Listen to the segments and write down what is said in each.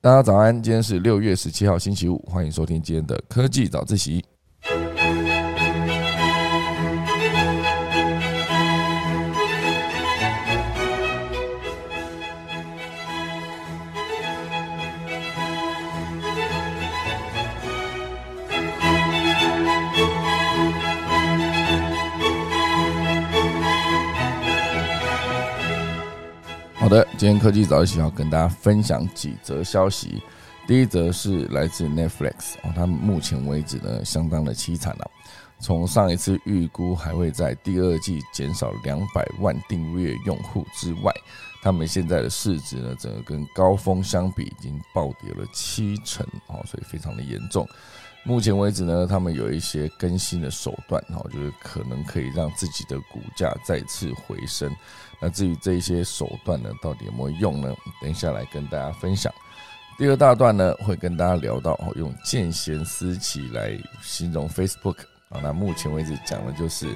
大家早安，今天是六月十七号星期五，欢迎收听今天的科技早自习。好的，今天科技早一起要跟大家分享几则消息。第一则是来自 Netflix 哦，它目前为止呢相当的凄惨了。从上一次预估还会在第二季减少两百万订阅用户之外，他们现在的市值呢，整个跟高峰相比已经暴跌了七成哦，所以非常的严重。目前为止呢，他们有一些更新的手段哈，就是可能可以让自己的股价再次回升。那至于这一些手段呢，到底有没有用呢？等一下来跟大家分享。第二大段呢，会跟大家聊到哦，用见贤思齐来形容 Facebook 啊。那目前为止讲的就是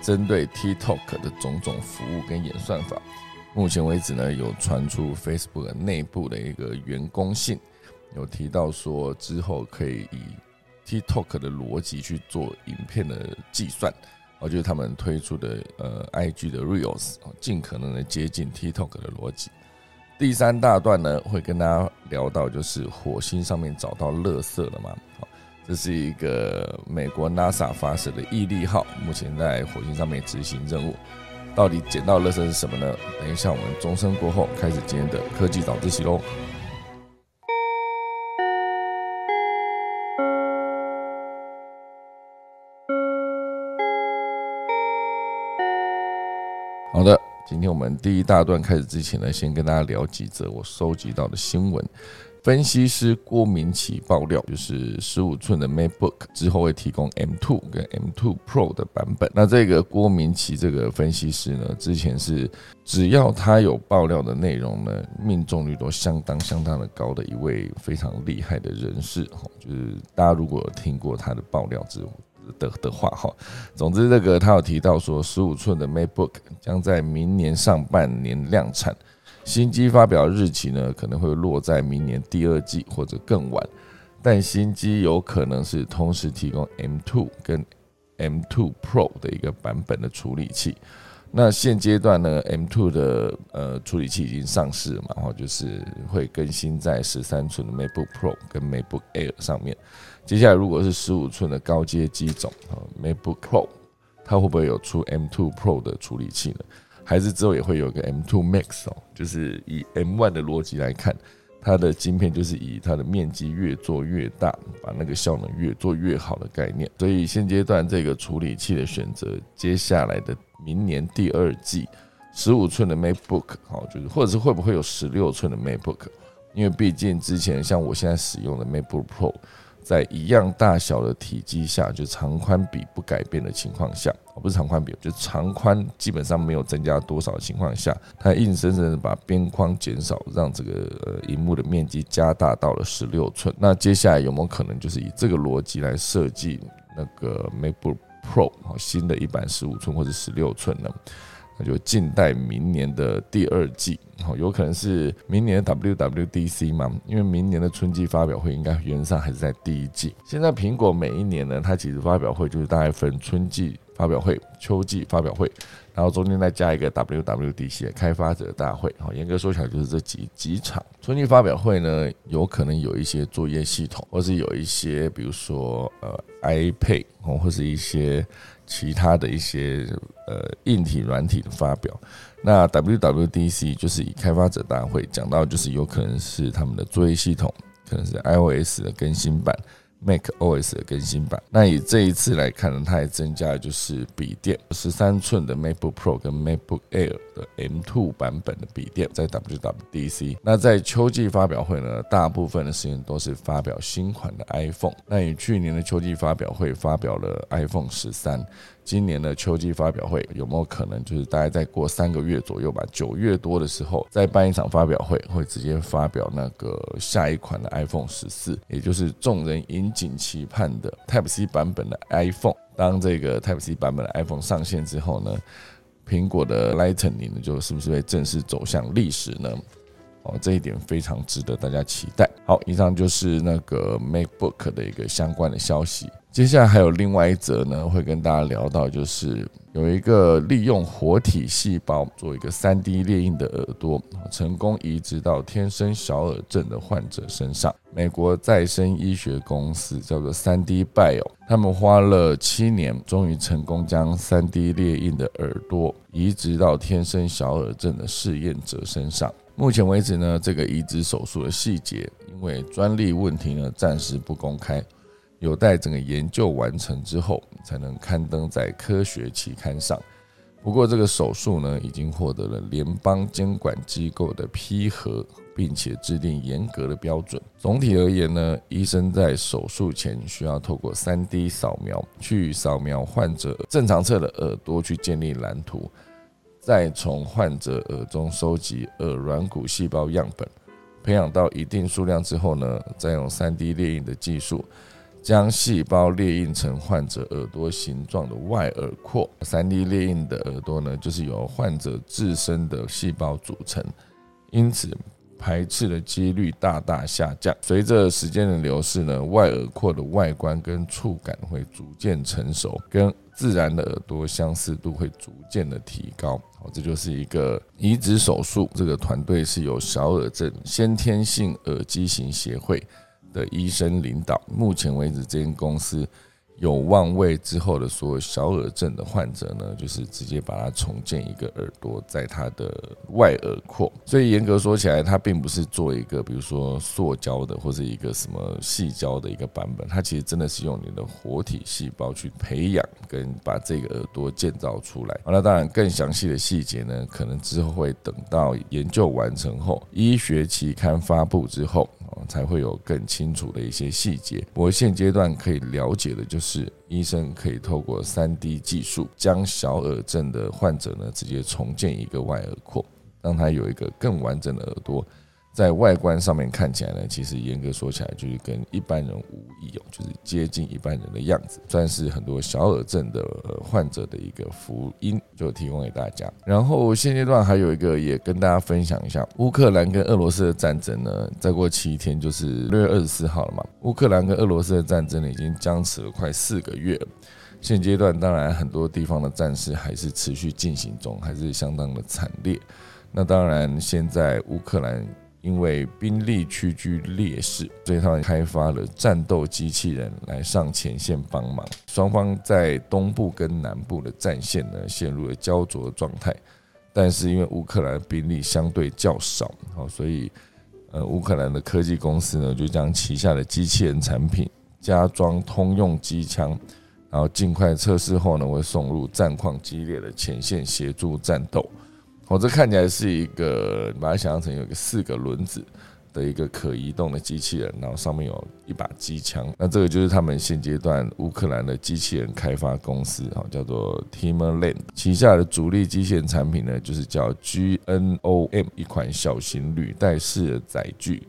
针对 TikTok 的种种服务跟演算法。目前为止呢，有传出 Facebook 内部的一个员工信，有提到说之后可以以 TikTok 的逻辑去做影片的计算。我觉得他们推出的呃，IG 的 Reels 尽可能的接近 TikTok 的逻辑。第三大段呢，会跟大家聊到，就是火星上面找到垃圾了吗？好，这是一个美国 NASA 发射的毅力号，目前在火星上面执行任务。到底捡到垃圾是什么呢？等一下我们钟声过后，开始今天的科技早自习喽。今天我们第一大段开始之前呢，先跟大家聊几则我收集到的新闻。分析师郭明奇爆料，就是十五寸的 MacBook 之后会提供 M2 跟 M2 Pro 的版本。那这个郭明奇这个分析师呢，之前是只要他有爆料的内容呢，命中率都相当相当的高的一位非常厉害的人士。哈，就是大家如果有听过他的爆料之后。的的话哈，总之这个他有提到说，十五寸的 MacBook 将在明年上半年量产，新机发表日期呢可能会落在明年第二季或者更晚，但新机有可能是同时提供 M2 跟 M2 Pro 的一个版本的处理器。那现阶段呢，M2 的呃处理器已经上市嘛，然后就是会更新在十三寸的 MacBook Pro 跟 MacBook Air 上面。接下来，如果是十五寸的高阶机种啊，MacBook Pro，它会不会有出 M2 Pro 的处理器呢？还是之后也会有个 M2 Max 哦？就是以 M1 的逻辑来看，它的晶片就是以它的面积越做越大，把那个效能越做越好的概念。所以现阶段这个处理器的选择，接下来的明年第二季，十五寸的 MacBook 好，就是或者是会不会有十六寸的 MacBook？因为毕竟之前像我现在使用的 MacBook Pro。在一样大小的体积下，就长宽比不改变的情况下，不是长宽比，就长宽基本上没有增加多少的情况下，它硬生生的把边框减少，让这个呃荧幕的面积加大到了十六寸。那接下来有没有可能就是以这个逻辑来设计那个 MacBook Pro 新的一版十五寸或者十六寸呢？那就静待明年的第二季，好，有可能是明年的 WWDC 嘛？因为明年的春季发表会应该原则上还是在第一季。现在苹果每一年呢，它其实发表会就是大概分春季发表会、秋季发表会，然后中间再加一个 WWDC 开发者大会。好，严格说起来就是这几几场春季发表会呢，有可能有一些作业系统，或是有一些比如说呃 iPad 哦，或是一些。其他的一些呃硬体软体的发表，那 WWDC 就是以开发者大会讲到，就是有可能是他们的作业系统，可能是 iOS 的更新版。Mac OS 的更新版，那以这一次来看呢，它也增加了就是笔电十三寸的 MacBook Pro 跟 MacBook Air 的 M2 版本的笔电在 WWDC。那在秋季发表会呢，大部分的时间都是发表新款的 iPhone。那以去年的秋季发表会发表了 iPhone 十三。今年的秋季发表会有没有可能就是大概再过三个月左右吧？九月多的时候再办一场发表会，会直接发表那个下一款的 iPhone 十四，也就是众人引颈期盼的 Type C 版本的 iPhone。当这个 Type C 版本的 iPhone 上线之后呢，苹果的 Lightning 就是不是会正式走向历史呢？哦，这一点非常值得大家期待。好，以上就是那个 MacBook 的一个相关的消息。接下来还有另外一则呢，会跟大家聊到，就是有一个利用活体细胞做一个三 D 列印的耳朵，成功移植到天生小耳症的患者身上。美国再生医学公司叫做三 D Bio，他们花了七年，终于成功将三 D 列印的耳朵移植到天生小耳症的试验者身上。目前为止呢，这个移植手术的细节因为专利问题呢，暂时不公开。有待整个研究完成之后，才能刊登在科学期刊上。不过，这个手术呢，已经获得了联邦监管机构的批核，并且制定严格的标准。总体而言呢，医生在手术前需要透过 3D 扫描去扫描患者正常侧的耳朵，去建立蓝图，再从患者耳中收集耳软骨细胞样本，培养到一定数量之后呢，再用 3D 列印的技术。将细胞列印成患者耳朵形状的外耳廓。三 D 列印的耳朵呢，就是由患者自身的细胞组成，因此排斥的几率大大下降。随着时间的流逝呢，外耳廓的外观跟触感会逐渐成熟，跟自然的耳朵相似度会逐渐的提高。好，这就是一个移植手术。这个团队是由小耳症先天性耳畸形协会。的医生领导，目前为止，这间公司有望为之后的所有小耳症的患者呢，就是直接把它重建一个耳朵在它的外耳廓。所以严格说起来，它并不是做一个比如说塑胶的或者一个什么细胶的一个版本，它其实真的是用你的活体细胞去培养跟把这个耳朵建造出来。那，当然更详细的细节呢，可能之后会等到研究完成后，医学期刊发布之后。才会有更清楚的一些细节。我现阶段可以了解的就是，医生可以透过三 D 技术，将小耳症的患者呢，直接重建一个外耳廓，让他有一个更完整的耳朵。在外观上面看起来呢，其实严格说起来就是跟一般人无异哦，就是接近一般人的样子，算是很多小耳症的患者的一个福音，就提供给大家。然后现阶段还有一个也跟大家分享一下，乌克兰跟俄罗斯的战争呢，再过七天就是六月二十四号了嘛。乌克兰跟俄罗斯的战争呢，已经僵持了快四个月了。现阶段当然很多地方的战事还是持续进行中，还是相当的惨烈。那当然现在乌克兰。因为兵力屈居劣势，所以他们开发了战斗机器人来上前线帮忙。双方在东部跟南部的战线呢陷入了焦灼状态。但是因为乌克兰兵力相对较少，好，所以呃乌克兰的科技公司呢就将旗下的机器人产品加装通用机枪，然后尽快测试后呢会送入战况激烈的前线协助战斗。我这看起来是一个，把它想象成有一个四个轮子的一个可移动的机器人，然后上面有一把机枪。那这个就是他们现阶段乌克兰的机器人开发公司，哈，叫做 Timmerland 旗下的主力机器人产品呢，就是叫 GNOM 一款小型履带式的载具。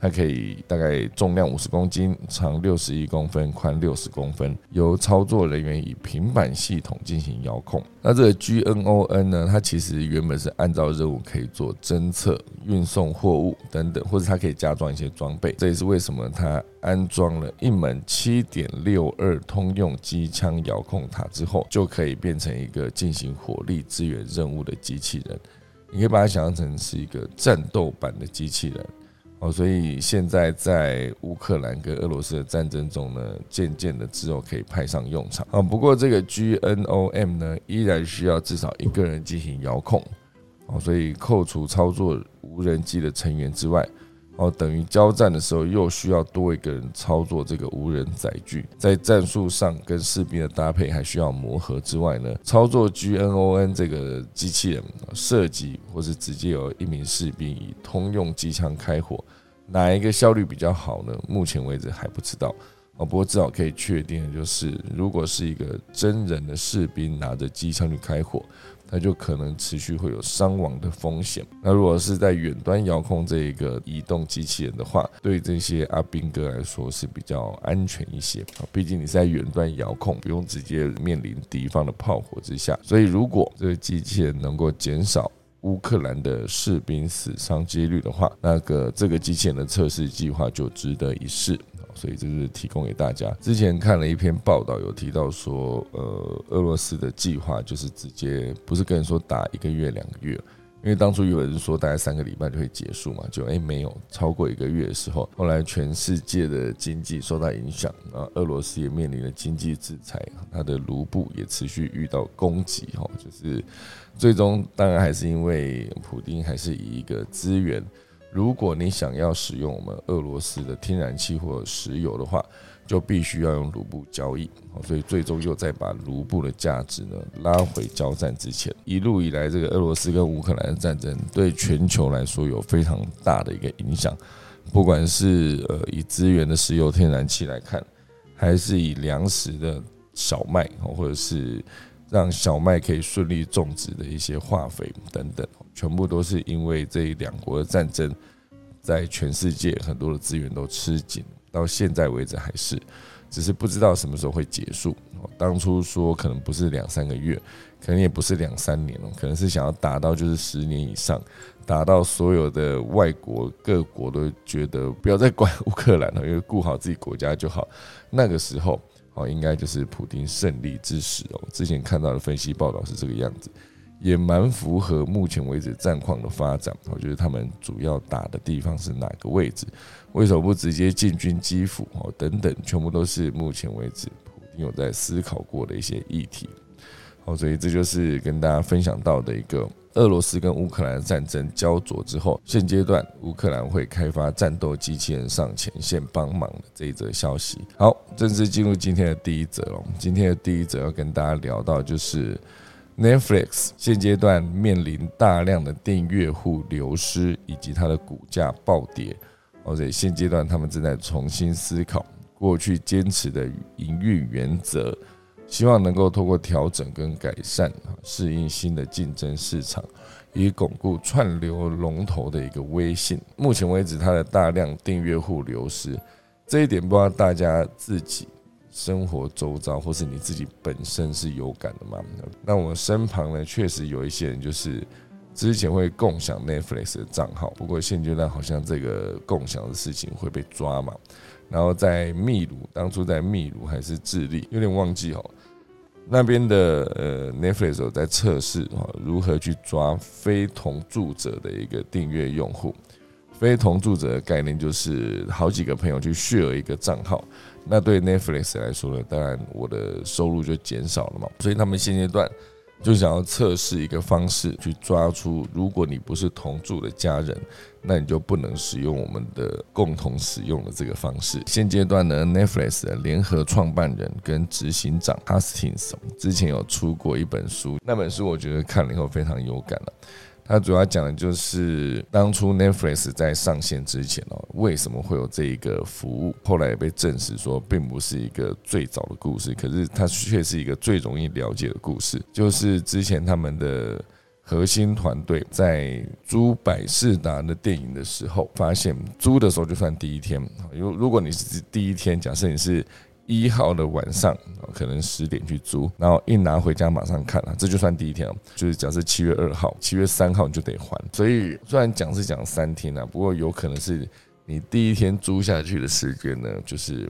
它可以大概重量五十公斤，长六十一公分，宽六十公分，由操作人员以平板系统进行遥控。那这个 GNON 呢？它其实原本是按照任务可以做侦测、运送货物等等，或者它可以加装一些装备。这也是为什么它安装了一门七点六二通用机枪遥控塔之后，就可以变成一个进行火力支援任务的机器人。你可以把它想象成是一个战斗版的机器人。哦，所以现在在乌克兰跟俄罗斯的战争中呢，渐渐的之后可以派上用场啊。不过这个 GNOM 呢，依然需要至少一个人进行遥控哦，所以扣除操作无人机的成员之外，哦，等于交战的时候又需要多一个人操作这个无人载具，在战术上跟士兵的搭配还需要磨合之外呢，操作 GNON 这个机器人设计或是直接有一名士兵以通用机枪开火。哪一个效率比较好呢？目前为止还不知道哦。不过至少可以确定的就是，如果是一个真人的士兵拿着机枪去开火，他就可能持续会有伤亡的风险。那如果是在远端遥控这一个移动机器人的话，对这些阿兵哥来说是比较安全一些啊。毕竟你在远端遥控，不用直接面临敌方的炮火之下。所以如果这个机器人能够减少。乌克兰的士兵死伤几率的话，那个这个机器人的测试计划就值得一试。所以这是提供给大家。之前看了一篇报道，有提到说，呃，俄罗斯的计划就是直接不是跟人说打一个月、两个月。因为当初有人说大概三个礼拜就会结束嘛，就诶没有超过一个月的时候，后来全世界的经济受到影响啊，俄罗斯也面临了经济制裁，它的卢布也持续遇到攻击哈，就是最终当然还是因为普丁还是以一个资源，如果你想要使用我们俄罗斯的天然气或石油的话。就必须要用卢布交易，所以最终又再把卢布的价值呢拉回交战之前。一路以来，这个俄罗斯跟乌克兰的战争对全球来说有非常大的一个影响，不管是呃以资源的石油、天然气来看，还是以粮食的小麦，或者是让小麦可以顺利种植的一些化肥等等，全部都是因为这两国的战争，在全世界很多的资源都吃紧。到现在为止还是，只是不知道什么时候会结束。当初说可能不是两三个月，可能也不是两三年了，可能是想要达到就是十年以上，达到所有的外国各国都觉得不要再管乌克兰了，因为顾好自己国家就好。那个时候哦，应该就是普京胜利之时哦。之前看到的分析报道是这个样子。也蛮符合目前为止战况的发展。我觉得他们主要打的地方是哪个位置？为什么不直接进军基辅？哦，等等，全部都是目前为止普京有在思考过的一些议题。好，所以这就是跟大家分享到的一个俄罗斯跟乌克兰战争焦灼之后，现阶段乌克兰会开发战斗机器人上前线帮忙的这一则消息。好，正式进入今天的第一则了。今天的第一则要跟大家聊到就是。Netflix 现阶段面临大量的订阅户流失，以及它的股价暴跌。而且现阶段他们正在重新思考过去坚持的营运原则，希望能够通过调整跟改善，适应新的竞争市场，以巩固串流龙头的一个威信。目前为止，它的大量订阅户流失，这一点不知道大家自己。生活周遭，或是你自己本身是有感的吗？那我身旁呢，确实有一些人，就是之前会共享 Netflix 的账号，不过现阶段好像这个共享的事情会被抓嘛。然后在秘鲁，当初在秘鲁还是智利，有点忘记哦。那边的呃 Netflix 有在测试啊，如何去抓非同住者的一个订阅用户。非同住者的概念就是好几个朋友去 share 一个账号。那对 Netflix 来说呢，当然我的收入就减少了嘛，所以他们现阶段就想要测试一个方式，去抓出如果你不是同住的家人，那你就不能使用我们的共同使用的这个方式。现阶段呢，Netflix 的联合创办人跟执行长 Hastings 之前有出过一本书，那本书我觉得看了以后非常有感了。它主要讲的就是当初 Netflix 在上线之前哦，为什么会有这一个服务？后来也被证实说，并不是一个最早的故事，可是它却是一个最容易了解的故事。就是之前他们的核心团队在租百事达的电影的时候，发现租的时候就算第一天，如如果你是第一天，假设你是。一号的晚上，可能十点去租，然后一拿回家马上看了，这就算第一天了。就是假设七月二号、七月三号你就得还。所以虽然讲是讲三天啊，不过有可能是你第一天租下去的时间呢，就是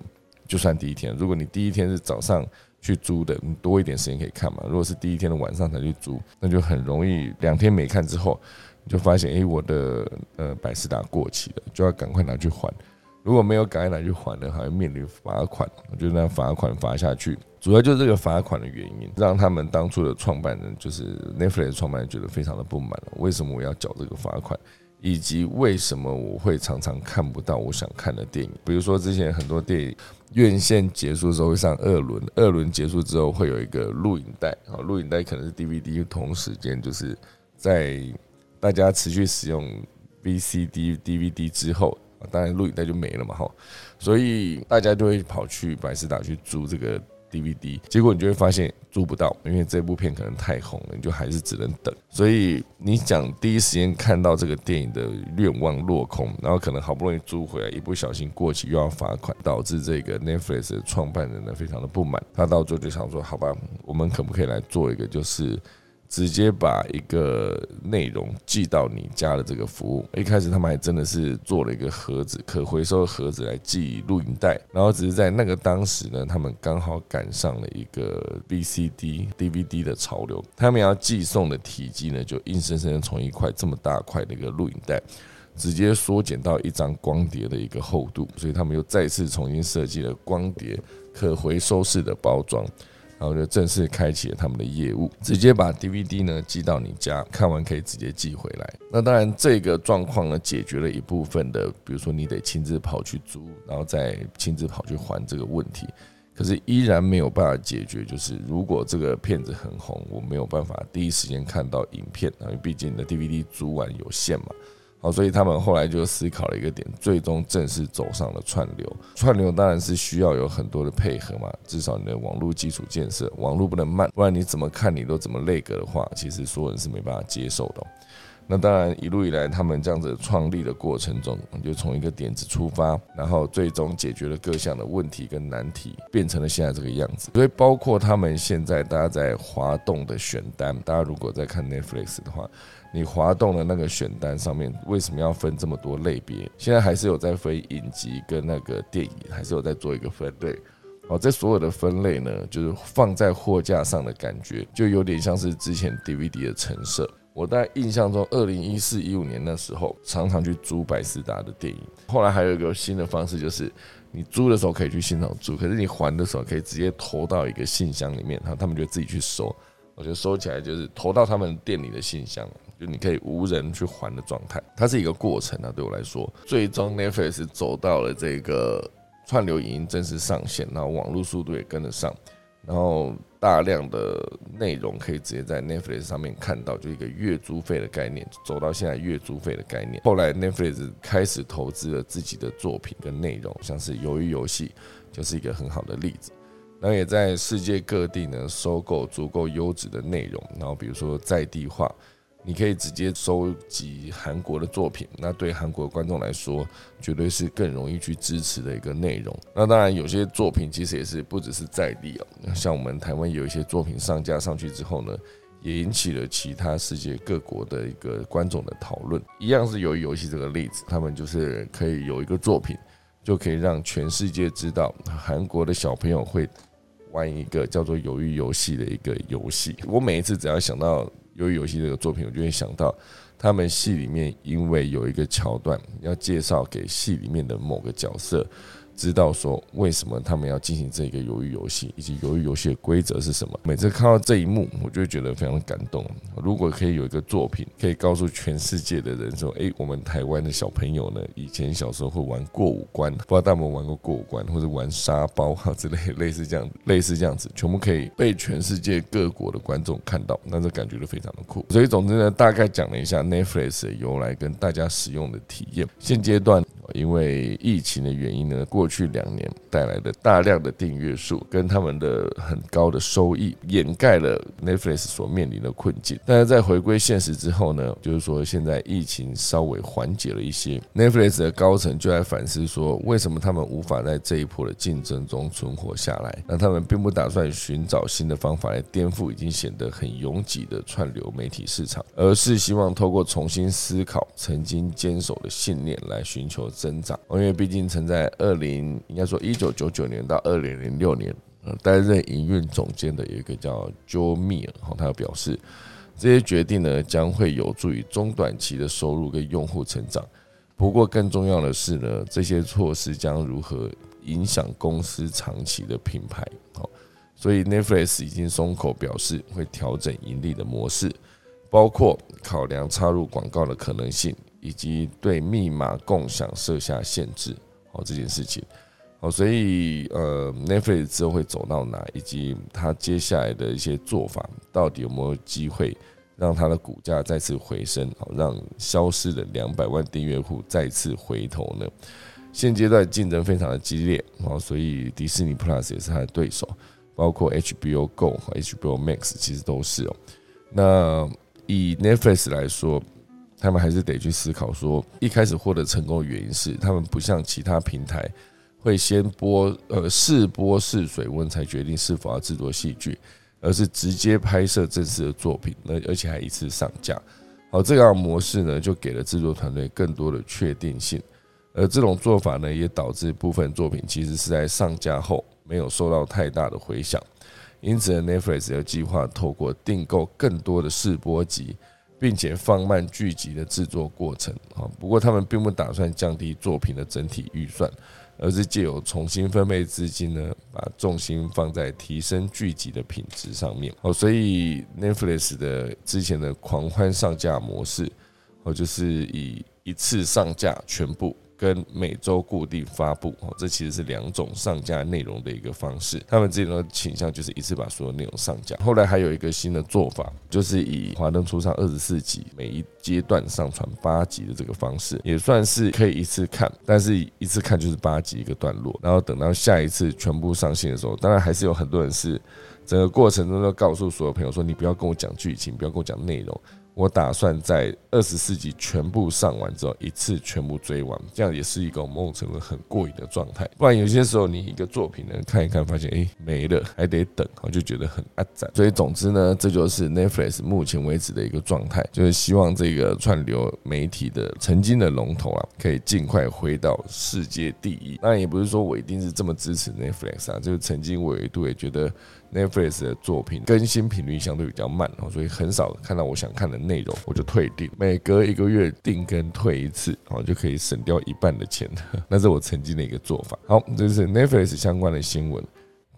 就算第一天。如果你第一天是早上去租的，你多一点时间可以看嘛。如果是第一天的晚上才去租，那就很容易两天没看之后，你就发现哎，我的呃百事达过期了，就要赶快拿去还。如果没有赶紧拿去还的，还会面临罚款。我觉得那罚款罚下去，主要就是这个罚款的原因，让他们当初的创办人，就是 Netflix 创办人，觉得非常的不满为什么我要缴这个罚款？以及为什么我会常常看不到我想看的电影？比如说之前很多电影院线结束之后会上二轮，二轮结束之后会有一个录影带，啊，录影带可能是 DVD，同时间就是在大家持续使用 VCD、DVD 之后。当然录影带就没了嘛，哈，所以大家就会跑去百事达去租这个 DVD，结果你就会发现租不到，因为这部片可能太红了，你就还是只能等。所以你想第一时间看到这个电影的愿望落空，然后可能好不容易租回来，一不小心过期又要罚款，导致这个 Netflix 的创办人呢非常的不满。他到最后就想说，好吧，我们可不可以来做一个就是。直接把一个内容寄到你家的这个服务。一开始他们还真的是做了一个盒子，可回收的盒子来寄录影带，然后只是在那个当时呢，他们刚好赶上了一个 VCD、DVD 的潮流，他们要寄送的体积呢，就硬生生的从一块这么大块的一个录影带。直接缩减到一张光碟的一个厚度，所以他们又再次重新设计了光碟可回收式的包装，然后就正式开启了他们的业务，直接把 DVD 呢寄到你家，看完可以直接寄回来。那当然，这个状况呢解决了一部分的，比如说你得亲自跑去租，然后再亲自跑去还这个问题，可是依然没有办法解决，就是如果这个片子很红，我没有办法第一时间看到影片，因为毕竟你的 DVD 租完有限嘛。好，所以他们后来就思考了一个点，最终正式走上了串流。串流当然是需要有很多的配合嘛，至少你的网络基础建设，网络不能慢，不然你怎么看你都怎么累格的话，其实所有人是没办法接受的。那当然一路以来，他们这样子创立的过程中，就从一个点子出发，然后最终解决了各项的问题跟难题，变成了现在这个样子。所以包括他们现在大家在滑动的选单，大家如果在看 Netflix 的话。你滑动的那个选单上面为什么要分这么多类别？现在还是有在分影集跟那个电影，还是有在做一个分类。好，这所有的分类呢，就是放在货架上的感觉，就有点像是之前 DVD 的成色。我在印象中，二零一四一五年那时候，常常去租百思达的电影。后来还有一个新的方式，就是你租的时候可以去现场租，可是你还的时候可以直接投到一个信箱里面，然后他们就自己去收。我觉得收起来就是投到他们店里的信箱。就你可以无人去还的状态，它是一个过程啊。对我来说，最终 Netflix 走到了这个串流影音正式上线，然后网络速度也跟得上，然后大量的内容可以直接在 Netflix 上面看到，就一个月租费的概念，走到现在月租费的概念。后来 Netflix 开始投资了自己的作品跟内容，像是鱿鱼游戏就是一个很好的例子。然后也在世界各地呢收购足够优质的内容，然后比如说在地化。你可以直接收集韩国的作品，那对韩国观众来说，绝对是更容易去支持的一个内容。那当然，有些作品其实也是不只是在地哦，像我们台湾有一些作品上架上去之后呢，也引起了其他世界各国的一个观众的讨论。一样是由游戏这个例子，他们就是可以有一个作品，就可以让全世界知道韩国的小朋友会玩一个叫做《鱿鱼游戏》的一个游戏。我每一次只要想到。由于游戏这个作品，我就会想到，他们戏里面因为有一个桥段要介绍给戏里面的某个角色。知道说为什么他们要进行这个鱿鱼游戏，以及鱿鱼游戏的规则是什么？每次看到这一幕，我就觉得非常感动。如果可以有一个作品，可以告诉全世界的人说：“哎，我们台湾的小朋友呢，以前小时候会玩过五关，不知道大家有没有玩过过五关，或者玩沙包哈之类，类似这样，类似这样子，全部可以被全世界各国的观众看到，那这感觉就非常的酷。所以，总之呢，大概讲了一下 Netflix 的由来跟大家使用的体验。现阶段。因为疫情的原因呢，过去两年带来的大量的订阅数跟他们的很高的收益，掩盖了 Netflix 所面临的困境。但是在回归现实之后呢，就是说现在疫情稍微缓解了一些，Netflix 的高层就在反思说，为什么他们无法在这一波的竞争中存活下来？那他们并不打算寻找新的方法来颠覆已经显得很拥挤的串流媒体市场，而是希望透过重新思考曾经坚守的信念来寻求。增长，因为毕竟曾在二零应该说一九九九年到二零零六年，呃，担任营运总监的有一个叫 Joe Mir，哈，他表示这些决定呢将会有助于中短期的收入跟用户成长。不过更重要的是呢，这些措施将如何影响公司长期的品牌？好，所以 Netflix 已经松口表示会调整盈利的模式，包括考量插入广告的可能性。以及对密码共享设下限制，好这件事情，好，所以呃，Netflix 之后会走到哪，以及它接下来的一些做法，到底有没有机会让它的股价再次回升，好，让消失的两百万订阅户再次回头呢？现阶段竞争非常的激烈，好，所以迪士尼 Plus 也是它的对手，包括 HBO Go 和 HBO Max 其实都是哦。那以 Netflix 来说。他们还是得去思考，说一开始获得成功的原因是，他们不像其他平台会先播呃试播试水温才决定是否要制作戏剧，而是直接拍摄正式的作品，那而且还一次上架。好，这样模式呢，就给了制作团队更多的确定性。而这种做法呢，也导致部分作品其实是在上架后没有受到太大的回响。因此，Netflix 有计划透过订购更多的试播集，并且放慢剧集的制作过程。啊，不过他们并不打算降低作品的整体预算。而是借由重新分配资金呢，把重心放在提升剧集的品质上面。哦，所以 Netflix 的之前的狂欢上架模式，哦，就是以一次上架全部。跟每周固定发布哦，这其实是两种上架内容的一个方式。他们自己的倾向就是一次把所有内容上架。后来还有一个新的做法，就是以华灯初上二十四集，每一阶段上传八集的这个方式，也算是可以一次看，但是一次看就是八集一个段落。然后等到下一次全部上线的时候，当然还是有很多人是整个过程中都告诉所有朋友说：“你不要跟我讲剧情，不要跟我讲内容。”我打算在二十四集全部上完之后，一次全部追完，这样也是一个某种程度很过瘾的状态。不然有些时候你一个作品呢看一看，发现哎没了，还得等，我就觉得很阿展。所以总之呢，这就是 Netflix 目前为止的一个状态，就是希望这个串流媒体的曾经的龙头啊，可以尽快回到世界第一。当然也不是说我一定是这么支持 Netflix 啊，就是曾经我一度也觉得。Netflix 的作品更新频率相对比较慢，所以很少看到我想看的内容，我就退订。每隔一个月订跟退一次，哦，就可以省掉一半的钱。那是我曾经的一个做法。好，这是 Netflix 相关的新闻。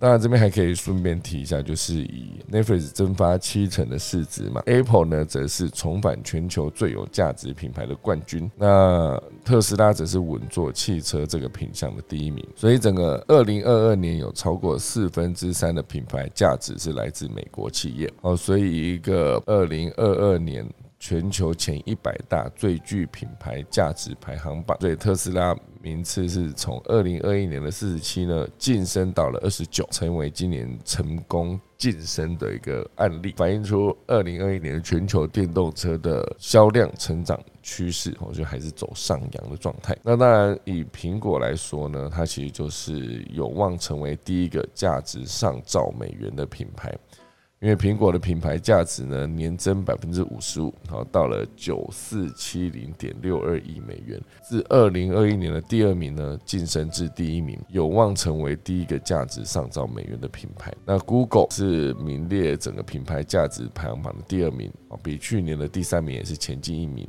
当然，这边还可以顺便提一下，就是以 Netflix 蒸发七成的市值嘛，Apple 呢则是重返全球最有价值品牌的冠军，那特斯拉则是稳坐汽车这个品项的第一名。所以整个二零二二年有超过四分之三的品牌价值是来自美国企业。哦，所以一个二零二二年。全球前一百大最具品牌价值排行榜，所以特斯拉名次是从二零二一年的四十七呢晋升到了二十九，成为今年成功晋升的一个案例，反映出二零二一年全球电动车的销量成长趋势，我觉得还是走上扬的状态。那当然，以苹果来说呢，它其实就是有望成为第一个价值上兆美元的品牌。因为苹果的品牌价值呢年增百分之五十五，好到了九四七零点六二亿美元，自二零二一年的第二名呢晋升至第一名，有望成为第一个价值上兆美元的品牌。那 Google 是名列整个品牌价值排行榜的第二名，啊，比去年的第三名也是前进一名，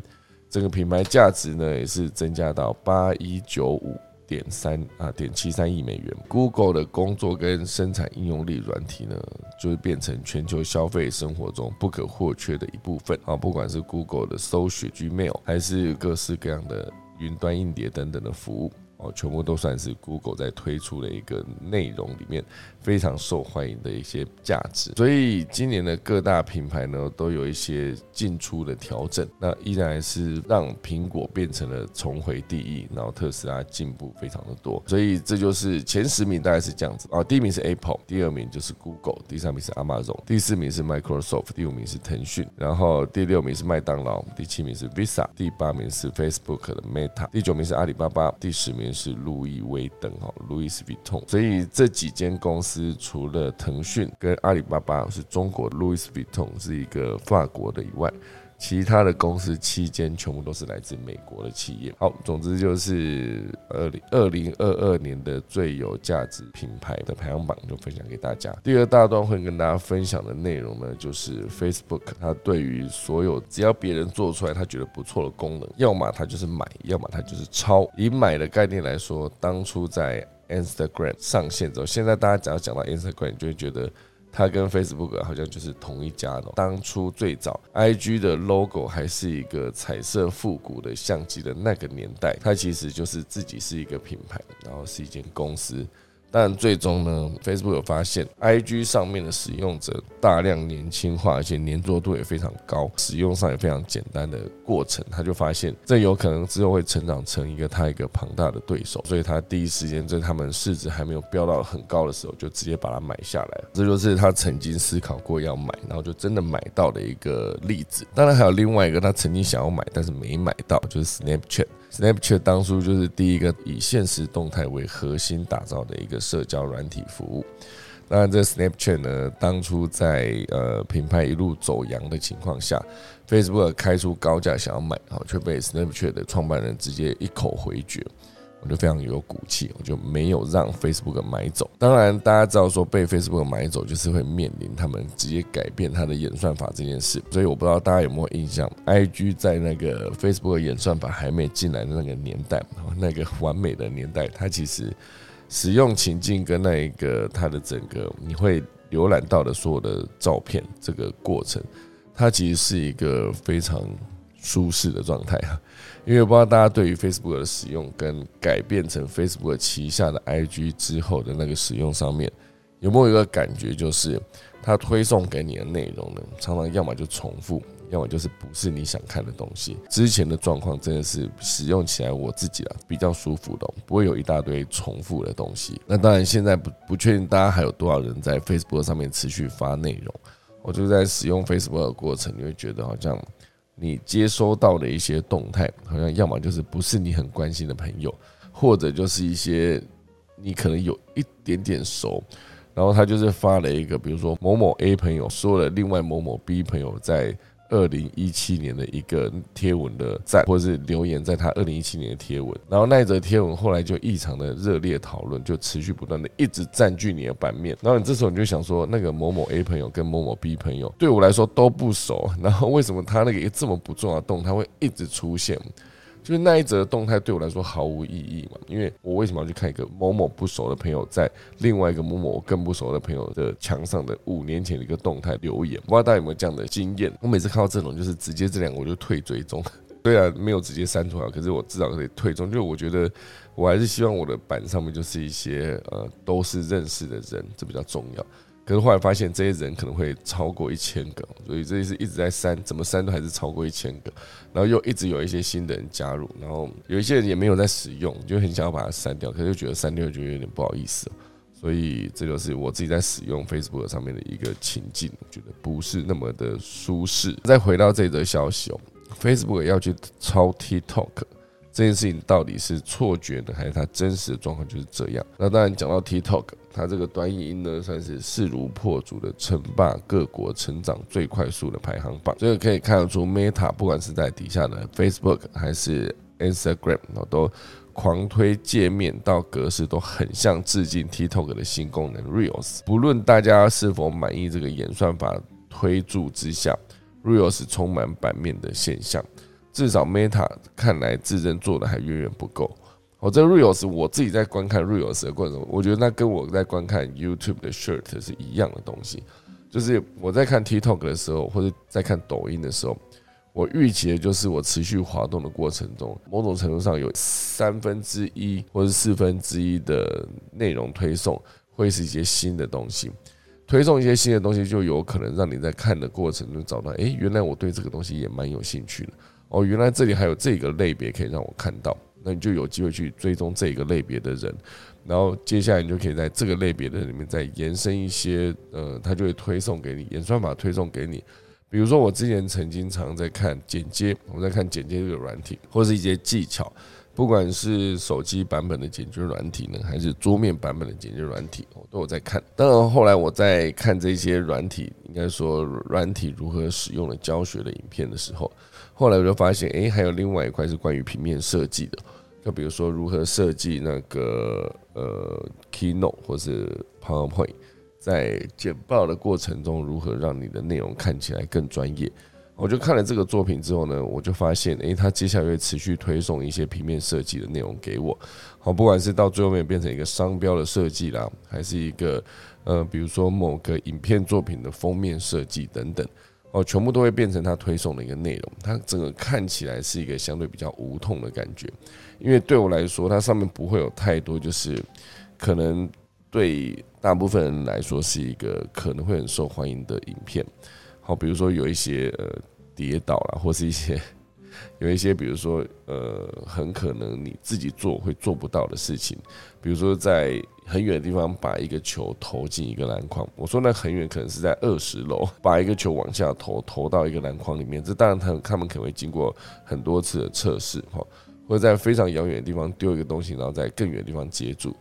整个品牌价值呢也是增加到八一九五。点三啊，点七三亿美元。Google 的工作跟生产应用力软体呢，就会变成全球消费生活中不可或缺的一部分啊。不管是 Google 的搜寻 Gmail，还是各式各样的云端硬碟等等的服务。哦，全部都算是 Google 在推出的一个内容里面非常受欢迎的一些价值，所以今年的各大品牌呢都有一些进出的调整，那依然是让苹果变成了重回第一，然后特斯拉进步非常的多，所以这就是前十名大概是这样子。啊，第一名是 Apple，第二名就是 Google，第三名是 Amazon，第四名是 Microsoft，第五名是腾讯，然后第六名是麦当劳，第七名是 Visa，第八名是 Facebook 的 Meta，第九名是阿里巴巴，第十名。是路易威登哈，路易斯比通，所以这几间公司除了腾讯跟阿里巴巴是中国路易斯比通是一个法国的以外。其他的公司期间全部都是来自美国的企业。好，总之就是二零二零二二年的最有价值品牌的排行榜就分享给大家。第二大段会跟大家分享的内容呢，就是 Facebook 它对于所有只要别人做出来他觉得不错的功能，要么它就是买，要么它就是抄。以买的概念来说，当初在 Instagram 上线之后，现在大家只要讲到 Instagram，就会觉得。它跟 Facebook 好像就是同一家的。当初最早 IG 的 logo 还是一个彩色复古的相机的那个年代，它其实就是自己是一个品牌，然后是一间公司。但最终呢，Facebook 有发现，IG 上面的使用者大量年轻化，而且粘着度也非常高，使用上也非常简单的过程，他就发现这有可能之后会成长成一个他一个庞大的对手，所以他第一时间在他们市值还没有飙到很高的时候，就直接把它买下来。这就是他曾经思考过要买，然后就真的买到的一个例子。当然还有另外一个他曾经想要买但是没买到，就是 Snapchat。Snapchat 当初就是第一个以现实动态为核心打造的一个社交软体服务。当然，这 Snapchat 呢，当初在呃品牌一路走阳的情况下，Facebook 开出高价想要买，好却被 Snapchat 的创办人直接一口回绝。我就非常有骨气，我就没有让 Facebook 买走。当然，大家知道说被 Facebook 买走，就是会面临他们直接改变它的演算法这件事。所以我不知道大家有没有印象，IG 在那个 Facebook 演算法还没进来的那个年代，那个完美的年代，它其实使用情境跟那一个它的整个你会浏览到的所有的照片这个过程，它其实是一个非常舒适的状态啊。因为我不知道大家对于 Facebook 的使用跟改变成 Facebook 旗下的 IG 之后的那个使用上面，有没有一个感觉，就是它推送给你的内容呢，常常要么就重复，要么就是不是你想看的东西。之前的状况真的是使用起来我自己啊比较舒服的，不会有一大堆重复的东西。那当然现在不不确定大家还有多少人在 Facebook 上面持续发内容，我就在使用 Facebook 的过程，你会觉得好像。你接收到的一些动态，好像要么就是不是你很关心的朋友，或者就是一些你可能有一点点熟，然后他就是发了一个，比如说某某 A 朋友说了另外某某 B 朋友在。二零一七年的一个贴文的赞，或者是留言，在他二零一七年的贴文，然后那一则贴文后来就异常的热烈讨论，就持续不断的一直占据你的版面。然后你这时候你就想说，那个某某 A 朋友跟某某 B 朋友对我来说都不熟，然后为什么他那个这么不重要的动态会一直出现？就是那一则动态对我来说毫无意义嘛？因为我为什么要去看一个某某不熟的朋友在另外一个某某更不熟的朋友的墙上的五年前的一个动态留言？不知道大家有没有这样的经验？我每次看到这种，就是直接这两个我就退追踪。虽然没有直接删除啊，可是我至少可以退踪。就我觉得我还是希望我的板上面就是一些呃都是认识的人，这比较重要。可是后来发现这些人可能会超过一千个，所以这一次一直在删，怎么删都还是超过一千个，然后又一直有一些新的人加入，然后有一些人也没有在使用，就很想要把它删掉，可是又觉得删掉就有点不好意思，所以这就是我自己在使用 Facebook 上面的一个情境，觉得不是那么的舒适。再回到这则消息哦，Facebook 要去抄 TikTok。这件事情到底是错觉呢，还是它真实的状况就是这样？那当然讲到 TikTok，它这个短影音呢，算是势如破竹的称霸各国成长最快速的排行榜。这个可以看得出，Meta 不管是在底下的 Facebook 还是 Instagram，都狂推界面到格式都很像致敬 TikTok 的新功能 Reels。不论大家是否满意这个演算法推助之下，Reels 充满版面的现象。至少 Meta 看来自认做的还远远不够。我这 Reels 我自己在观看 Reels 的过程，我觉得那跟我在观看 YouTube 的 Shirt 是一样的东西。就是我在看 TikTok 的时候，或者在看抖音的时候，我预期的就是我持续滑动的过程中，某种程度上有三分之一或者四分之一的内容推送会是一些新的东西。推送一些新的东西，就有可能让你在看的过程中找到，哎，原来我对这个东西也蛮有兴趣的。哦，原来这里还有这个类别可以让我看到，那你就有机会去追踪这个类别的人，然后接下来你就可以在这个类别的里面再延伸一些，呃，他就会推送给你，演算法推送给你。比如说我之前曾经常在看剪接，我在看剪接这个软体，或是一些技巧，不管是手机版本的剪接软体呢，还是桌面版本的剪接软体，我都有在看。当然后来我在看这些软体，应该说软体如何使用的教学的影片的时候。后来我就发现，哎，还有另外一块是关于平面设计的，就比如说如何设计那个呃 Keynote 或是 PowerPoint，在简报的过程中如何让你的内容看起来更专业。我就看了这个作品之后呢，我就发现，哎，他接下来会持续推送一些平面设计的内容给我。好，不管是到最后面变成一个商标的设计啦，还是一个呃，比如说某个影片作品的封面设计等等。哦，全部都会变成他推送的一个内容，它整个看起来是一个相对比较无痛的感觉，因为对我来说，它上面不会有太多，就是可能对大部分人来说是一个可能会很受欢迎的影片。好，比如说有一些呃跌倒啦，或是一些有一些，比如说呃，很可能你自己做会做不到的事情，比如说在。很远的地方把一个球投进一个篮筐，我说那很远可能是在二十楼，把一个球往下投，投到一个篮筐里面。这当然他他们可能会经过很多次的测试哈，或者在非常遥远的地方丢一个东西，然后在更远的地方接住。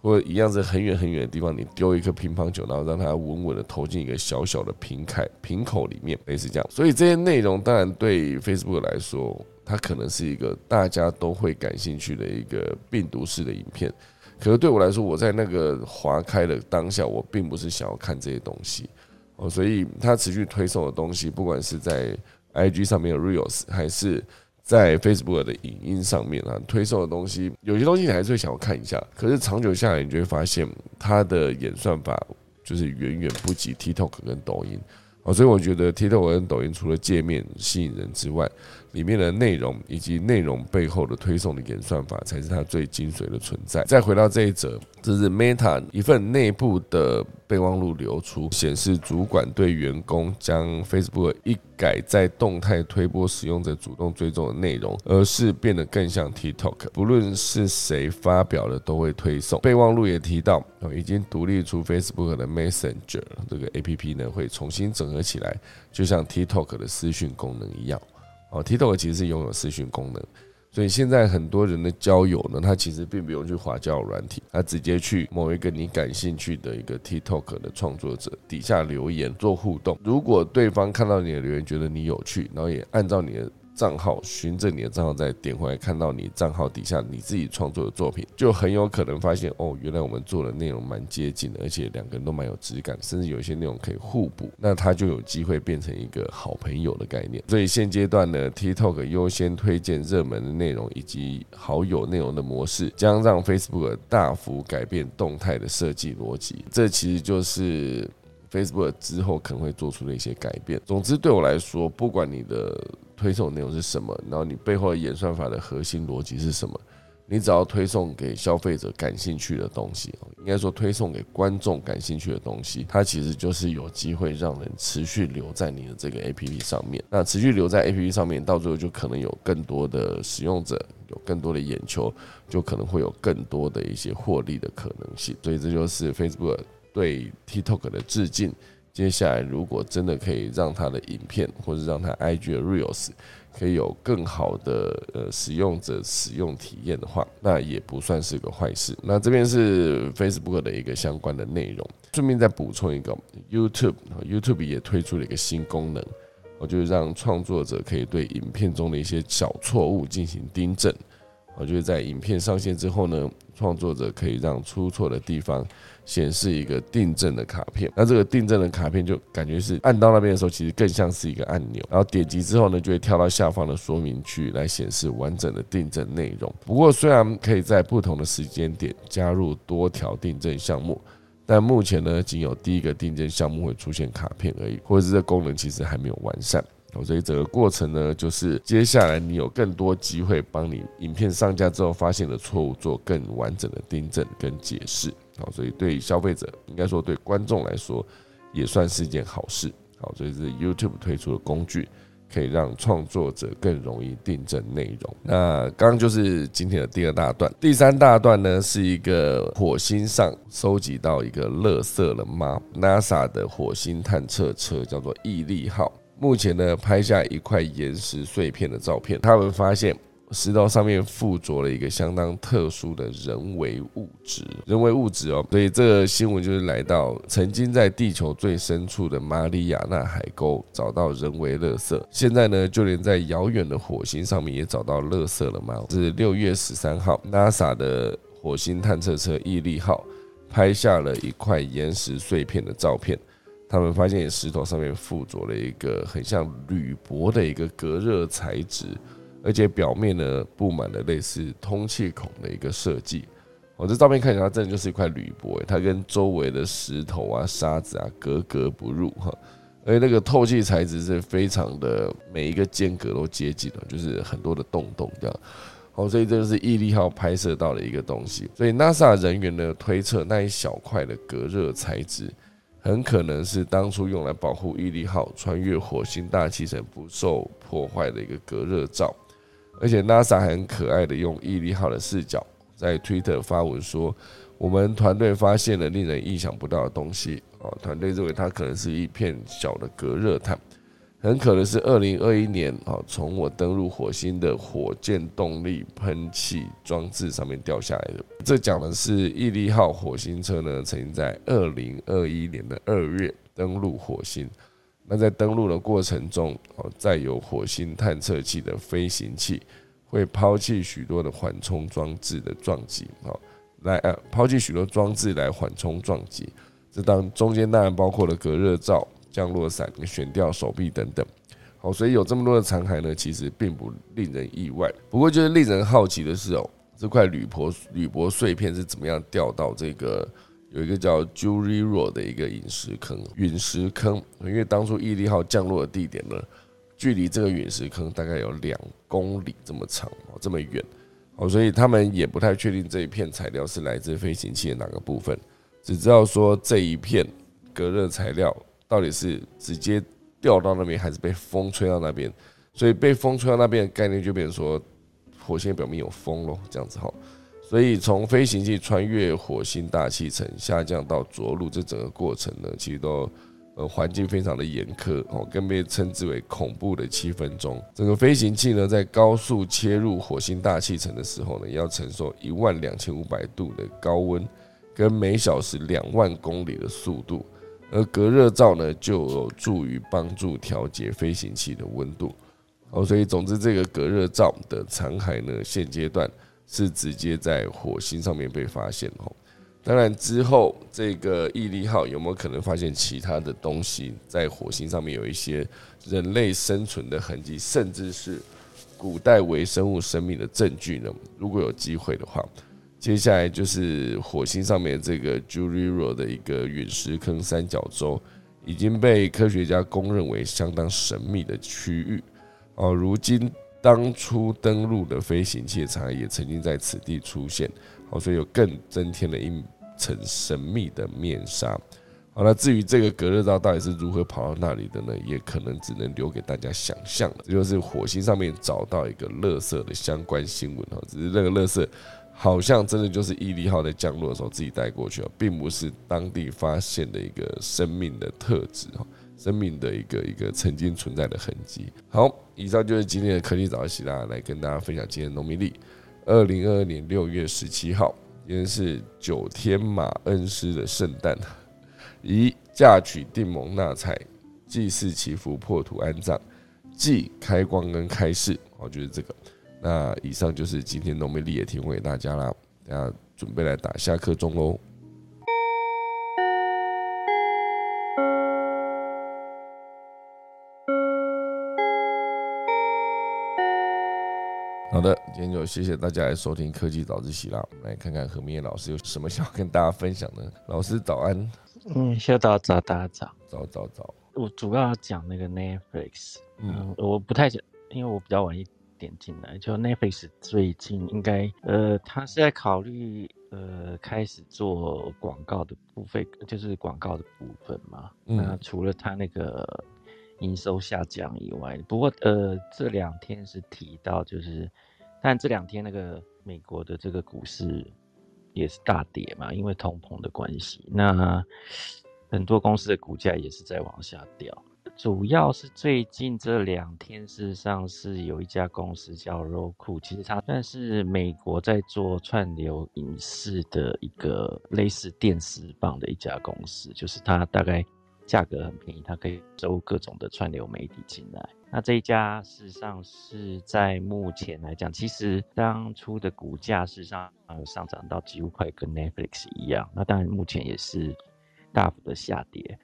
或一样是很远很远的地方，你丢一颗乒乓球，然后让它稳稳的投进一个小小的瓶盖瓶口里面，类似这样。所以这些内容当然对 Facebook 来说，它可能是一个大家都会感兴趣的一个病毒式的影片。可是对我来说，我在那个划开的当下，我并不是想要看这些东西哦。所以它持续推送的东西，不管是在 IG 上面的 Reels，还是在 Facebook 的影音上面啊，推送的东西，有些东西你还是会想要看一下。可是长久下来，你就会发现它的演算法就是远远不及 TikTok 跟抖音啊。所以我觉得 TikTok 跟抖音除了界面吸引人之外，里面的内容以及内容背后的推送的演算法，才是它最精髓的存在。再回到这一则，这是 Meta 一份内部的备忘录流出，显示主管对员工将 Facebook 一改在动态推播使用者主动追踪的内容，而是变得更像 TikTok，不论是谁发表的都会推送。备忘录也提到，已经独立出 Facebook 的 Messenger 这个 APP 呢，会重新整合起来，就像 TikTok 的私讯功能一样。哦，TikTok 其实是拥有私讯功能，所以现在很多人的交友呢，他其实并不用去划交友软体，他直接去某一个你感兴趣的一个 TikTok 的创作者底下留言做互动。如果对方看到你的留言觉得你有趣，然后也按照你的。账号循着你的账号再点回来，看到你账号底下你自己创作的作品，就很有可能发现哦，原来我们做的内容蛮接近的，而且两个人都蛮有质感，甚至有一些内容可以互补，那他就有机会变成一个好朋友的概念。所以现阶段呢，TikTok 优先推荐热门的内容以及好友内容的模式，将让 Facebook 大幅改变动态的设计逻辑。这其实就是 Facebook 之后可能会做出的一些改变。总之，对我来说，不管你的推送内容是什么？然后你背后的演算法的核心逻辑是什么？你只要推送给消费者感兴趣的东西，应该说推送给观众感兴趣的东西，它其实就是有机会让人持续留在你的这个 APP 上面。那持续留在 APP 上面，到最后就可能有更多的使用者，有更多的眼球，就可能会有更多的一些获利的可能性。所以这就是 Facebook 对 TikTok 的致敬。接下来，如果真的可以让他的影片，或者让他 IG 的 Reels 可以有更好的呃使用者使用体验的话，那也不算是个坏事。那这边是 Facebook 的一个相关的内容。顺便再补充一个，YouTube，YouTube 也推出了一个新功能，我就是让创作者可以对影片中的一些小错误进行订正。我就是在影片上线之后呢，创作者可以让出错的地方。显示一个订正的卡片，那这个订正的卡片就感觉是按到那边的时候，其实更像是一个按钮，然后点击之后呢，就会跳到下方的说明区来显示完整的订正内容。不过，虽然可以在不同的时间点加入多条订正项目，但目前呢，仅有第一个订正项目会出现卡片而已，或者是这功能其实还没有完善。好所以整个过程呢，就是接下来你有更多机会帮你影片上架之后发现的错误做更完整的订正跟解释。好，所以对消费者，应该说对观众来说，也算是一件好事。好，所以是 YouTube 推出的工具，可以让创作者更容易订正内容。那刚刚就是今天的第二大段，第三大段呢是一个火星上收集到一个垃圾了吗？NASA 的火星探测车叫做毅力号，目前呢拍下一块岩石碎片的照片，他们发现。石头上面附着了一个相当特殊的人为物质，人为物质哦，所以这个新闻就是来到曾经在地球最深处的马里亚纳海沟找到人为垃圾，现在呢，就连在遥远的火星上面也找到垃圾了吗？是六月十三号，NASA 的火星探测车毅力号拍下了一块岩石碎片的照片，他们发现石头上面附着了一个很像铝箔的一个隔热材质。而且表面呢布满了类似通气孔的一个设计，我这照片看起来真的就是一块铝箔，它跟周围的石头啊、沙子啊格格不入哈。而且那个透气材质是非常的，每一个间隔都接近了，就是很多的洞洞这样。哦，所以这就是毅力号拍摄到的一个东西。所以 NASA 人员呢推测，那一小块的隔热材质很可能是当初用来保护毅力号穿越火星大气层不受破坏的一个隔热罩。而且 NASA 还很可爱的用毅力号的视角在 Twitter 发文说：“我们团队发现了令人意想不到的东西。哦，团队认为它可能是一片小的隔热毯，很可能是二零二一年啊，从我登陆火星的火箭动力喷气装置上面掉下来的。这讲的是毅力号火星车呢，曾经在二零二一年的二月登陆火星。那在登陆的过程中，哦，载有火星探测器的飞行器会抛弃许多的缓冲装置的撞击，哦，来呃，抛弃许多装置来缓冲撞击。这当中间当然包括了隔热罩。降落伞、悬吊手臂等等，好，所以有这么多的残骸呢，其实并不令人意外。不过，就是令人好奇的是哦，这块铝箔铝箔碎片是怎么样掉到这个有一个叫 Juryro 的一个陨石坑？陨石坑，因为当初毅力号降落的地点呢，距离这个陨石坑大概有两公里这么长哦，这么远哦，所以他们也不太确定这一片材料是来自飞行器的哪个部分，只知道说这一片隔热材料。到底是直接掉到那边，还是被风吹到那边？所以被风吹到那边的概念就变成说，火星表面有风咯，这样子哈。所以从飞行器穿越火星大气层下降到着陆这整个过程呢，其实都呃环境非常的严苛哦，更被称之为恐怖的七分钟。整个飞行器呢，在高速切入火星大气层的时候呢，要承受一万两千五百度的高温，跟每小时两万公里的速度。而隔热罩呢，就有助于帮助调节飞行器的温度。哦，所以总之，这个隔热罩的残骸呢，现阶段是直接在火星上面被发现。哦，当然之后这个毅力号有没有可能发现其他的东西在火星上面有一些人类生存的痕迹，甚至是古代微生物生命的证据呢？如果有机会的话。接下来就是火星上面这个 Juriro 的一个陨石坑三角洲，已经被科学家公认为相当神秘的区域。哦，如今当初登陆的飞行器残也曾经在此地出现，哦，所以有更增添了一层神秘的面纱。好了，至于这个隔热罩到底是如何跑到那里的呢？也可能只能留给大家想象了。这就是火星上面找到一个垃圾的相关新闻哦，只是那个垃圾。好像真的就是毅力号在降落的时候自己带过去哦，并不是当地发现的一个生命的特质哈，生命的一个一个曾经存在的痕迹。好，以上就是今天的科技早起啦，来跟大家分享今天的农民历。二零二二年六月十七号，今天是九天马恩师的圣诞，以嫁娶定盟纳采，祭祀祈福破土安葬，祭开光跟开市，哦，就是这个。那以上就是今天农民历也提供给大家啦，大家准备来打下课钟喽。好的，今天就谢谢大家来收听科技早自习啦。我们来看看何明业老师有什么想要跟大家分享的。老师早安。嗯，小早早大家早。早早早。我主要讲那个 Netflix。嗯，我不太讲，因为我比较晚一。点进来，就 Netflix 最近应该，呃，他是在考虑，呃，开始做广告的部分，就是广告的部分嘛。那除了他那个营收下降以外，不过，呃，这两天是提到，就是，但这两天那个美国的这个股市也是大跌嘛，因为通膨的关系，那很多公司的股价也是在往下掉。主要是最近这两天，事实上是有一家公司叫 Roku，其实它算是美国在做串流影视的一个类似电视棒的一家公司，就是它大概价格很便宜，它可以收各种的串流媒体进来。那这一家事实上是在目前来讲，其实当初的股价事实上有上涨到几乎快跟 Netflix 一样，那当然目前也是大幅的下跌。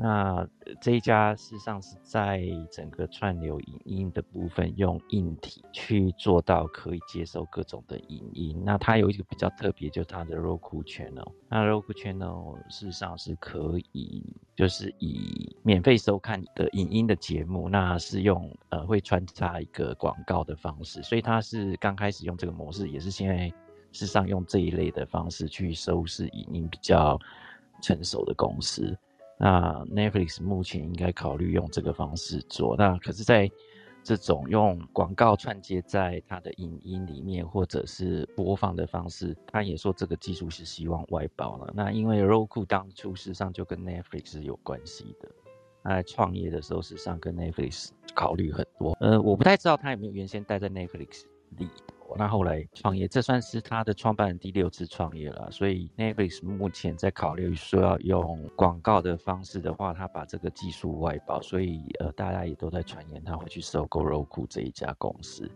那这一家事实上是在整个串流影音的部分用硬体去做到可以接受各种的影音。那它有一个比较特别，就是它的 Roku Channel。那 Roku Channel 事实上是可以，就是以免费收看的影音的节目，那是用呃会穿插一个广告的方式。所以它是刚开始用这个模式，也是现在事实上用这一类的方式去收视影音比较成熟的公司。那 Netflix 目前应该考虑用这个方式做，那可是，在这种用广告串接在它的影音里面，或者是播放的方式，他也说这个技术是希望外包了。那因为 Roku 当初事实上就跟 Netflix 是有关系的，他在创业的时候，事实上跟 Netflix 考虑很多。呃，我不太知道他有没有原先待在 Netflix 里。那后来创业，这算是他的创办人第六次创业了。所以 Netflix 目前在考虑说要用广告的方式的话，他把这个技术外包。所以呃，大家也都在传言他会去收购 Roku 这一家公司。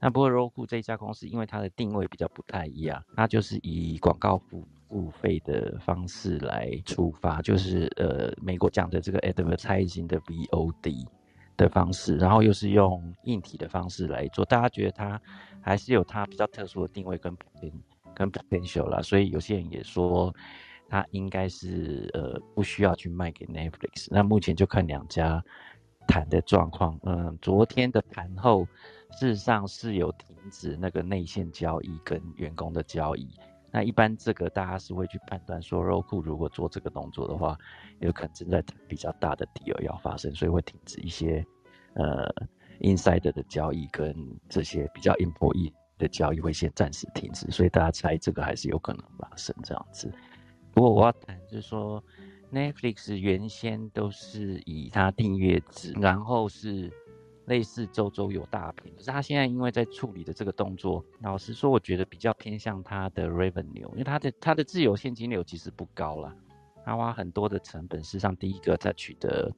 那不过 Roku 这一家公司，因为它的定位比较不太一样，它就是以广告服付费的方式来出发，就是呃美国讲的这个 advertising 的 VOD 的方式，然后又是用硬体的方式来做。大家觉得它？还是有它比较特殊的定位跟跟 potential 啦，所以有些人也说它应该是呃不需要去卖给 Netflix。那目前就看两家谈的状况。嗯，昨天的盘后事实上是有停止那个内线交易跟员工的交易。那一般这个大家是会去判断说，Roku 如果做这个动作的话，有可能正在比较大的 deal 要发生，所以会停止一些呃。Inside 的交易跟这些比较 important 的交易会先暂时停止，所以大家猜这个还是有可能发生这样子。不过我要谈就是说，Netflix 原先都是以它订阅制，然后是类似周周有大片，可是它现在因为在处理的这个动作，老实说，我觉得比较偏向它的 revenue，因为它的它的自由现金流其实不高了，它花很多的成本，事实上第一个在取得。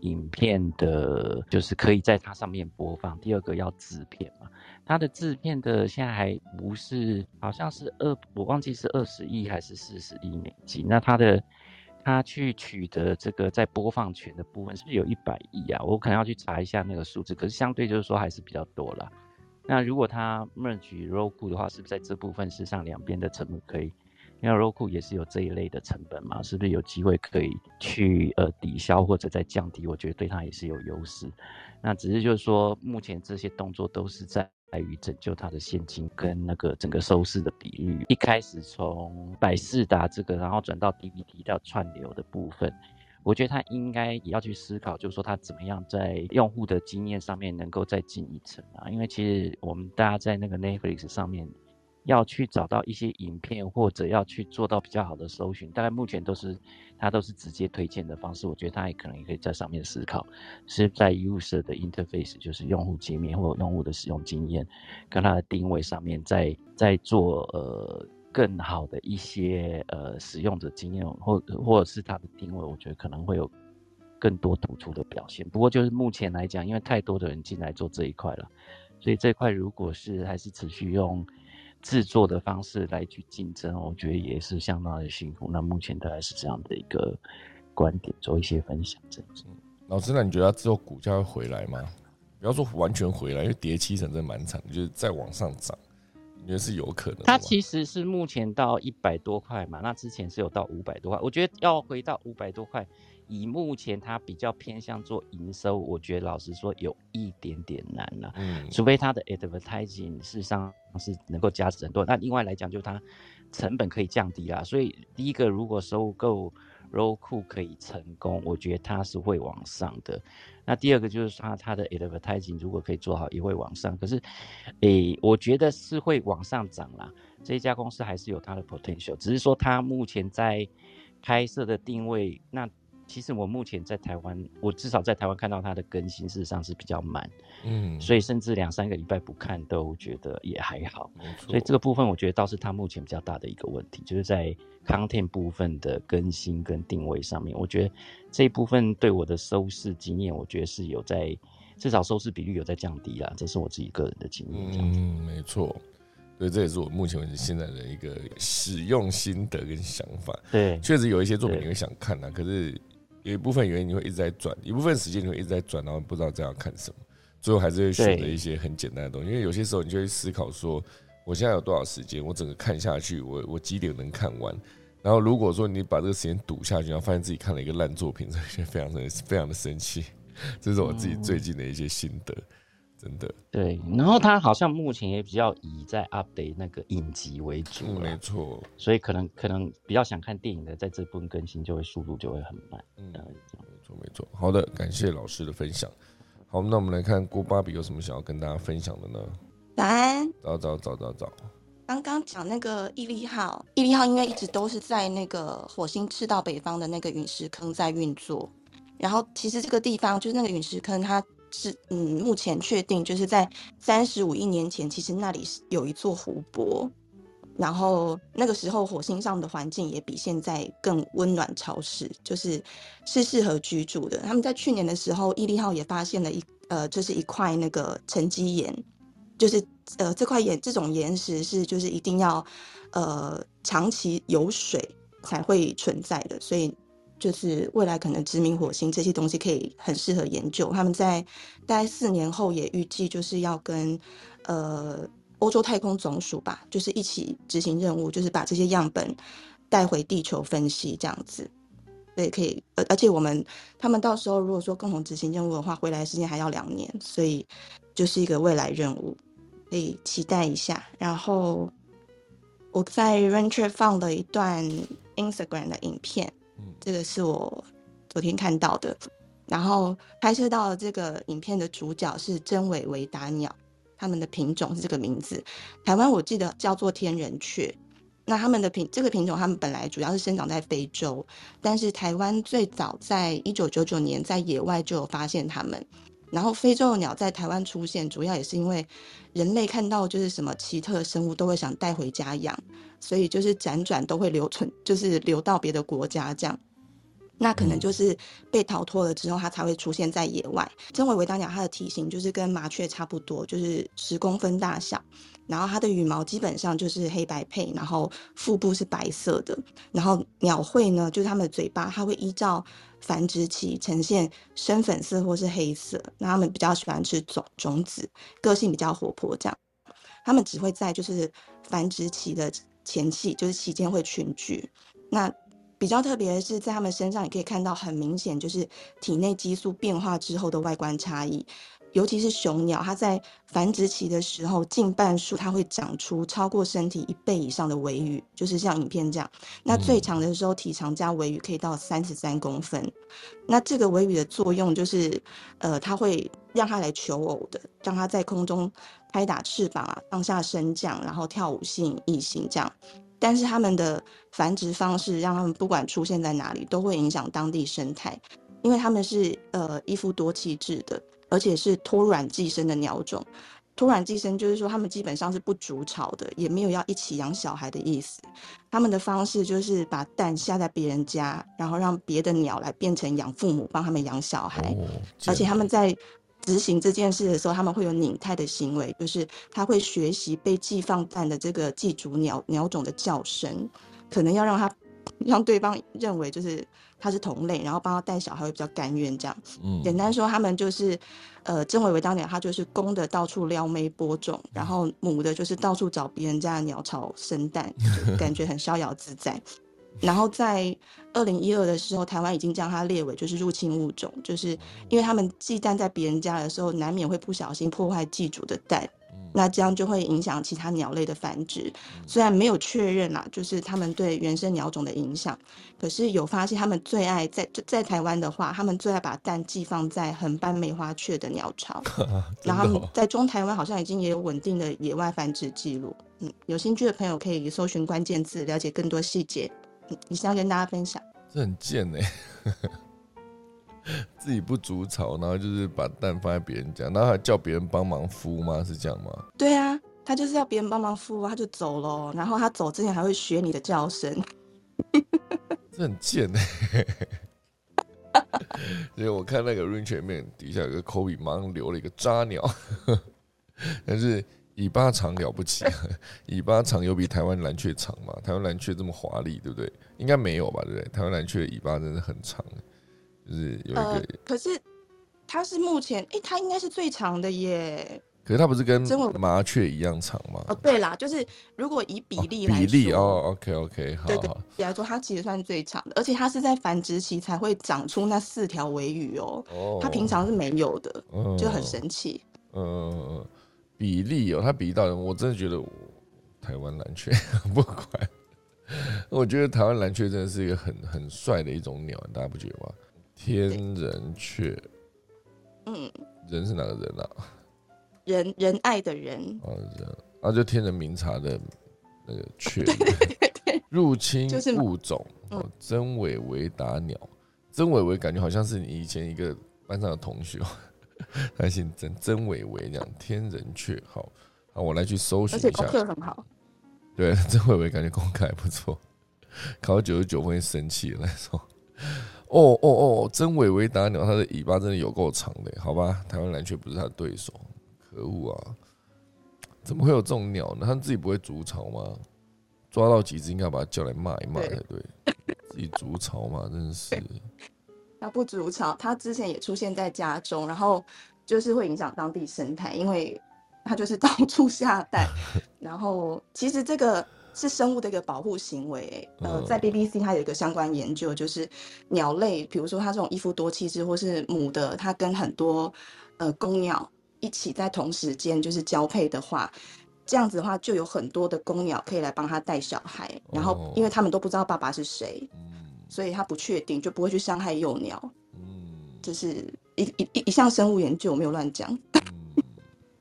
影片的，就是可以在它上面播放。第二个要制片嘛，它的制片的现在还不是，好像是二，我忘记是二十亿还是四十亿美金。那它的，它去取得这个在播放权的部分，是不是有一百亿啊？我可能要去查一下那个数字。可是相对就是说还是比较多了。那如果它 merge Roku 的话，是不是在这部分事实上两边的成本可以？因为 Roku 也是有这一类的成本嘛，是不是有机会可以去呃抵消或者再降低？我觉得对它也是有优势。那只是就是说，目前这些动作都是在于拯救它的现金跟那个整个收视的比率。一开始从百事达这个，然后转到 DVD 到串流的部分，我觉得它应该也要去思考，就是说它怎么样在用户的经验上面能够再进一层啊。因为其实我们大家在那个 Netflix 上面。要去找到一些影片，或者要去做到比较好的搜寻，大概目前都是它都是直接推荐的方式。我觉得它也可能也可以在上面思考，是在 user 的 interface，就是用户界面或用户的使用经验，跟它的定位上面，在在做呃更好的一些呃使用者经验，或或者是它的定位，我觉得可能会有更多突出的表现。不过就是目前来讲，因为太多的人进来做这一块了，所以这块如果是还是持续用。制作的方式来去竞争，我觉得也是相当的辛苦。那目前大概是这样的一个观点，做一些分享。这样子，老师，那你觉得之后股价会回来吗？不要说完全回来，因为跌七成真的蛮惨，就是再往上涨，你觉得是有可能？它其实是目前到一百多块嘛，那之前是有到五百多块，我觉得要回到五百多块。以目前它比较偏向做营收，我觉得老实说有一点点难了。嗯，除非它的 advertising 事实上是能够加持很多。那另外来讲，就它成本可以降低啦。所以第一个，如果收购 Roku 可以成功，我觉得它是会往上的。那第二个就是它它的 advertising 如果可以做好，也会往上。可是，诶，我觉得是会往上涨啦。这一家公司还是有它的 potential，只是说它目前在拍摄的定位那。其实我目前在台湾，我至少在台湾看到它的更新，事实上是比较慢，嗯，所以甚至两三个礼拜不看都觉得也还好，所以这个部分我觉得倒是它目前比较大的一个问题，就是在 content 部分的更新跟定位上面，我觉得这一部分对我的收视经验，我觉得是有在至少收视比率有在降低啦，这是我自己个人的经验。嗯，没错，所以这也是我目前为止现在的一个使用心得跟想法。对，确实有一些作品你会想看啊，可是。有一部分原因你会一直在转，一部分时间你会一直在转，然后不知道这样看什么，最后还是会选择一些很简单的东西。因为有些时候你就会思考说，我现在有多少时间，我整个看下去，我我几点能看完？然后如果说你把这个时间赌下去，然后发现自己看了一个烂作品，这些非常的非常的生气。这是我自己最近的一些心得。真的对，然后他好像目前也比较以在 update 那个影集为主，嗯没错，所以可能可能比较想看电影的，在这部分更新就会速度就会很慢。嗯，没错没错。好的，感谢老师的分享。好，那我们来看郭芭比有什么想要跟大家分享的呢？早安，早早早早早。刚刚讲那个毅力号，毅力号因为一直都是在那个火星赤道北方的那个陨石坑在运作。然后其实这个地方就是那个陨石坑，它是嗯目前确定就是在三十五亿年前，其实那里是有一座湖泊。然后那个时候火星上的环境也比现在更温暖潮湿，就是是适合居住的。他们在去年的时候，毅力号也发现了一呃，就是一块那个沉积岩，就是呃这块岩这种岩石是就是一定要呃长期有水才会存在的，所以就是未来可能殖民火星这些东西可以很适合研究。他们在大概四年后也预计就是要跟呃。欧洲太空总署吧，就是一起执行任务，就是把这些样本带回地球分析，这样子，对，可以，而而且我们他们到时候如果说共同执行任务的话，回来时间还要两年，所以就是一个未来任务，可以期待一下。然后我在 Venture 放了一段 Instagram 的影片，这个是我昨天看到的，然后拍摄到这个影片的主角是真尾维达鸟。他们的品种是这个名字，台湾我记得叫做天人雀。那他们的品这个品种，他们本来主要是生长在非洲，但是台湾最早在一九九九年在野外就有发现它们。然后非洲的鸟在台湾出现，主要也是因为人类看到就是什么奇特生物都会想带回家养，所以就是辗转都会留存，就是流到别的国家这样。那可能就是被逃脱了之后，它才会出现在野外。真尾维达鸟，它的体型就是跟麻雀差不多，就是十公分大小。然后它的羽毛基本上就是黑白配，然后腹部是白色的。然后鸟喙呢，就是它们的嘴巴，它会依照繁殖期呈现深粉色或是黑色。那他们比较喜欢吃种种子，个性比较活泼。这样，他们只会在就是繁殖期的前期，就是期间会群聚。那比较特别的是，在他们身上也可以看到很明显，就是体内激素变化之后的外观差异。尤其是雄鸟，它在繁殖期的时候，近半数它会长出超过身体一倍以上的尾羽，就是像影片这样。那最长的时候，体长加尾羽可以到三十三公分。那这个尾羽的作用就是，呃，它会让它来求偶的，让它在空中拍打翅膀啊，上下升降，然后跳舞吸引异性这样。但是它们的繁殖方式，让它们不管出现在哪里，都会影响当地生态，因为他们是呃一夫多妻制的，而且是托卵寄生的鸟种。托卵寄生就是说，他们基本上是不筑巢的，也没有要一起养小孩的意思。他们的方式就是把蛋下在别人家，然后让别的鸟来变成养父母，帮他们养小孩。而且他们在。执行这件事的时候，他们会有拧态的行为，就是他会学习被寄放蛋的这个寄主鸟鸟种的叫声，可能要让他 让对方认为就是他是同类，然后帮他带小孩会比较甘愿这样。嗯，简单说，他们就是呃，曾伟伟当年他就是公的到处撩妹播种，然后母的就是到处找别人家的鸟巢生蛋，感觉很逍遥自在。然后在二零一二的时候，台湾已经将它列为就是入侵物种，就是因为他们寄蛋在别人家的时候，难免会不小心破坏寄主的蛋，那这样就会影响其他鸟类的繁殖。虽然没有确认啦，就是他们对原生鸟种的影响，可是有发现他们最爱在在台湾的话，他们最爱把蛋寄放在横斑梅花雀的鸟巢，然后在中台湾好像已经也有稳定的野外繁殖记录。嗯，有兴趣的朋友可以搜寻关键字，了解更多细节。你想跟大家分享？这很贱哎，自己不筑巢，然后就是把蛋放在别人家，然后还叫别人帮忙孵吗？是这样吗？对啊，他就是要别人帮忙孵，他就走了。然后他走之前还会学你的叫声，这很贱哎。因为我看那个 rain 前面底下有个 Kobe，马上留了一个渣鸟，但是。尾巴长了不起，尾巴长有比台湾蓝雀长吗？台湾蓝雀这么华丽，对不对？应该没有吧，对不对？台湾蓝雀的尾巴真的很长，就是有一个。可是它是目前，哎，它应该是最长的耶。可是它不是跟麻雀一样长吗？哦，对啦，就是如果以比例来比例哦，OK OK，好。对对，来说它其实算最长的，而且它是在繁殖期才会长出那四条尾羽哦。哦。它平常是没有的，就很神奇。嗯。比例哦，它比例到我真的觉得台湾蓝雀 不管，我觉得台湾蓝雀真的是一个很很帅的一种鸟，大家不觉得吗？天人雀，嗯，人是哪个人啊？仁仁爱的人。啊，人。啊，就天人明察的那个雀，对对对，入侵物种哦，真伟伟打鸟，曾伟伟感觉好像是你以前一个班上的同学，他姓曾，曾伟伟这样，天人雀，好，啊，我来去搜寻一下，而且功课很好，对，曾伟伟感觉功课还不错，考九十九分生气来，说，哦哦哦，真伟伟打鸟，它的尾巴真的有够长的，好吧，台湾蓝雀不是它的对手，可恶啊，怎么会有这种鸟呢？它自己不会筑巢吗？抓到几只应该把它叫来骂一骂才对，自己筑巢嘛，真是。它不筑巢，它之前也出现在家中，然后就是会影响当地生态，因为它就是到处下蛋。然后其实这个是生物的一个保护行为。呃，在 BBC 它有一个相关研究，就是鸟类，比如说它这种一夫多妻制，或是母的，它跟很多呃公鸟一起在同时间就是交配的话。这样子的话，就有很多的公鸟可以来帮它带小孩，然后因为他们都不知道爸爸是谁，所以他不确定，就不会去伤害幼鸟。嗯，这是一一一一项生物研究，我没有乱讲。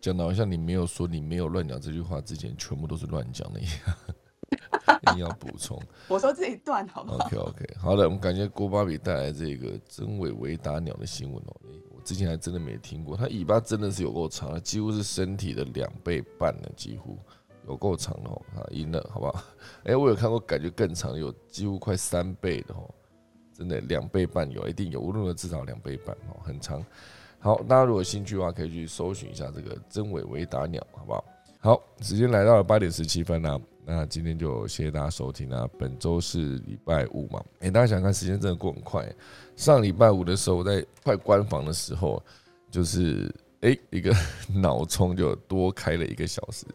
讲的好像你没有说你没有乱讲这句话之前，全部都是乱讲的一样。一定要补充。我说这一段好不好？OK OK，好的，我们感谢郭巴比带来这个真尾维达鸟的新闻哦。我之前还真的没听过，它尾巴真的是有够长，几乎是身体的两倍半了，几乎有够长的哦。啊，赢了，好不好？哎，我有看过，感觉更长，有几乎快三倍的哦，真的两倍半有，一定有，无论如何至少两倍半哦，很长。好，大家如果有兴趣的话，可以去搜寻一下这个真尾维达鸟，好不好？好，时间来到了八点十七分啦。那今天就谢谢大家收听啊！本周是礼拜五嘛？哎，大家想看时间真的过很快。上礼拜五的时候，我在快关房的时候，就是哎，一个 脑充就多开了一个小时，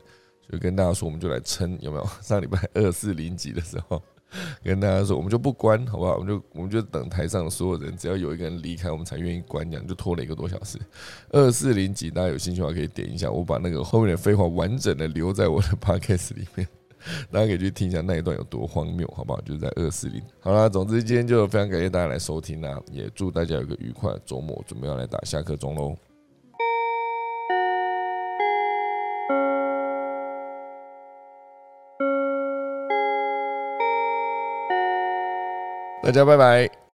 就跟大家说，我们就来撑，有没有？上礼拜二四零几的时候，跟大家说，我们就不关，好不好？我们就我们就等台上的所有人，只要有一个人离开，我们才愿意关，这样就拖了一个多小时。二四零几，大家有兴趣的话可以点一下，我把那个后面的废话完整的留在我的 podcast 里面。大家可以去听一下那一段有多荒谬，好不好？就是在二四零。好啦，总之今天就非常感谢大家来收听啦，也祝大家有个愉快的周末，准备要来打下课钟喽。大家拜拜。